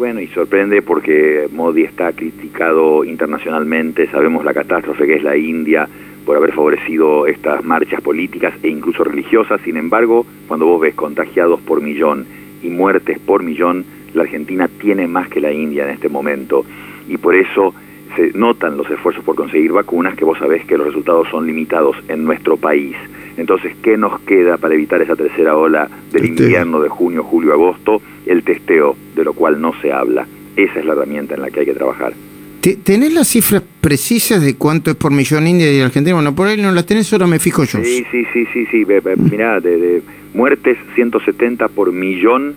bueno, y sorprende porque Modi está criticado internacionalmente, sabemos la catástrofe que es la India por haber favorecido estas marchas políticas e incluso religiosas, sin embargo, cuando vos ves contagiados por millón y muertes por millón, la Argentina tiene más que la India en este momento. Y por eso se notan los esfuerzos por conseguir vacunas que vos sabés que los resultados son limitados en nuestro país. Entonces, ¿qué nos queda para evitar esa tercera ola del invierno de junio, julio, agosto? El testeo, de lo cual no se habla. Esa es la herramienta en la que hay que trabajar. ¿Tenés las cifras precisas de cuánto es por millón India y Argentina? Bueno, por ahí no las tenés, ahora me fijo yo. Sí, sí, sí, sí, sí. Mirá, de, de muertes 170 por millón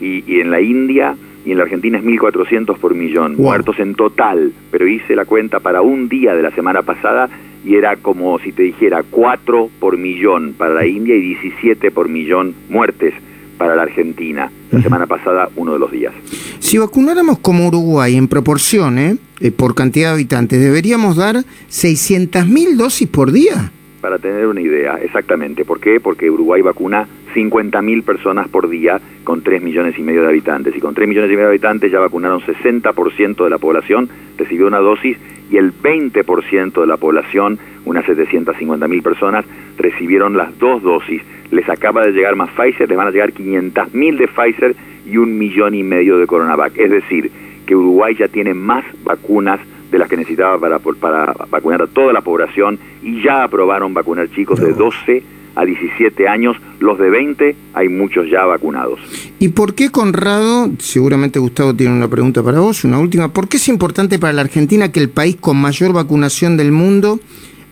y, y en la India y en la Argentina es 1.400 por millón, muertos en total, pero hice la cuenta para un día de la semana pasada y era como si te dijera 4 por millón para la India y 17 por millón muertes para la Argentina. La semana pasada, uno de los días. Si vacunáramos como Uruguay en proporción, ¿eh? eh por cantidad de habitantes, deberíamos dar 600.000 dosis por día. Para tener una idea, exactamente. ¿Por qué? Porque Uruguay vacuna 50.000 personas por día con 3 millones y medio de habitantes. Y con 3 millones y medio de habitantes ya vacunaron 60% de la población, recibió una dosis, y el 20% de la población, unas 750.000 personas, recibieron las dos dosis. Les acaba de llegar más Pfizer, les van a llegar 500.000 de Pfizer y un millón y medio de Coronavac. Es decir, que Uruguay ya tiene más vacunas de las que necesitaba para, para vacunar a toda la población y ya aprobaron vacunar chicos de 12 a 17 años, los de 20 hay muchos ya vacunados. ¿Y por qué, Conrado, seguramente Gustavo tiene una pregunta para vos, una última, ¿por qué es importante para la Argentina que el país con mayor vacunación del mundo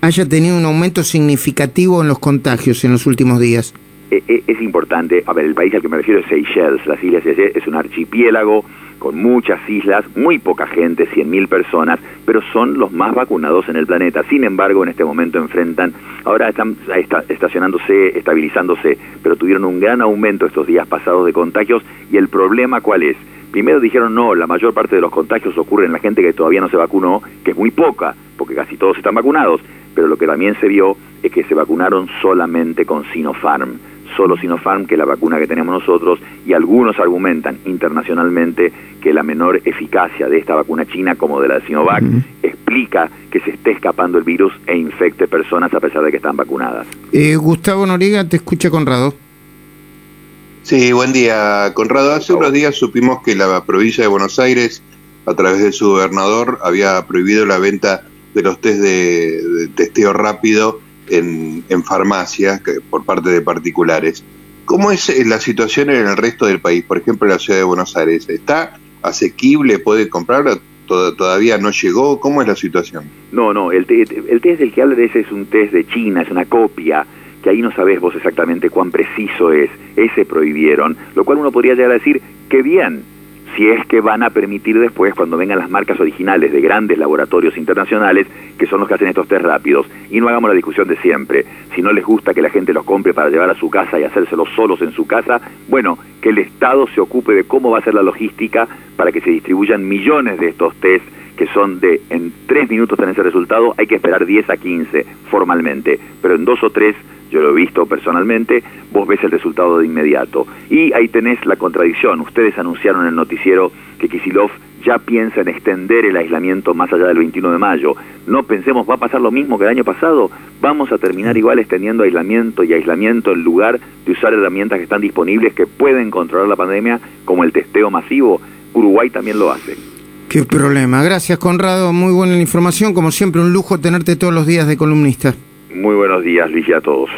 haya tenido un aumento significativo en los contagios en los últimos días? E, e, es importante, a ver, el país al que me refiero es Seychelles, las Islas Seychelles es un archipiélago con muchas islas, muy poca gente, 100.000 personas, pero son los más vacunados en el planeta. Sin embargo, en este momento enfrentan, ahora están estacionándose, estabilizándose, pero tuvieron un gran aumento estos días pasados de contagios y el problema cuál es? Primero dijeron no, la mayor parte de los contagios ocurren en la gente que todavía no se vacunó, que es muy poca, porque casi todos están vacunados, pero lo que también se vio es que se vacunaron solamente con Sinopharm solo Sinopharm, que es la vacuna que tenemos nosotros, y algunos argumentan internacionalmente que la menor eficacia de esta vacuna china, como de la de Sinovac, explica que se esté escapando el virus e infecte personas a pesar de que están vacunadas. Eh, Gustavo Noriega, te escucha Conrado. Sí, buen día, Conrado. Hace unos días supimos que la provincia de Buenos Aires, a través de su gobernador, había prohibido la venta de los test de testeo rápido en, en farmacias por parte de particulares. ¿Cómo es eh, la situación en el resto del país? Por ejemplo, en la ciudad de Buenos Aires. ¿Está asequible? ¿Puede comprarlo? ¿Todavía no llegó? ¿Cómo es la situación? No, no. El, test del que habla de ese es un test de China, es una copia que ahí no sabés vos exactamente cuán preciso es. Ese prohibieron, lo cual uno podría llegar a decir, que bien, si es que van a permitir después, cuando vengan las marcas originales de grandes laboratorios internacionales, que son los que hacen estos test rápidos. Y no hagamos la discusión de siempre. Si no les gusta que la gente los compre para llevar a su casa y hacérselos solos en su casa, bueno, que el Estado se ocupe de cómo va a ser la logística para que se distribuyan millones de estos test que son de en tres minutos tener ese resultado, hay que esperar 10 a 15 formalmente, pero en dos o tres yo lo he visto personalmente, vos ves el resultado de inmediato. Y ahí tenés la contradicción. Ustedes anunciaron en el noticiero que Kisilov ya piensa en extender el aislamiento más allá del 21 de mayo. No pensemos, va a pasar lo mismo que el año pasado. Vamos a terminar igual extendiendo aislamiento y aislamiento en lugar de usar herramientas que están disponibles que pueden controlar la pandemia, como el testeo masivo. Uruguay también lo hace. Qué problema. Gracias, Conrado. Muy buena información. Como siempre, un lujo tenerte todos los días de columnista. Muy buenos días, Luis, a todos.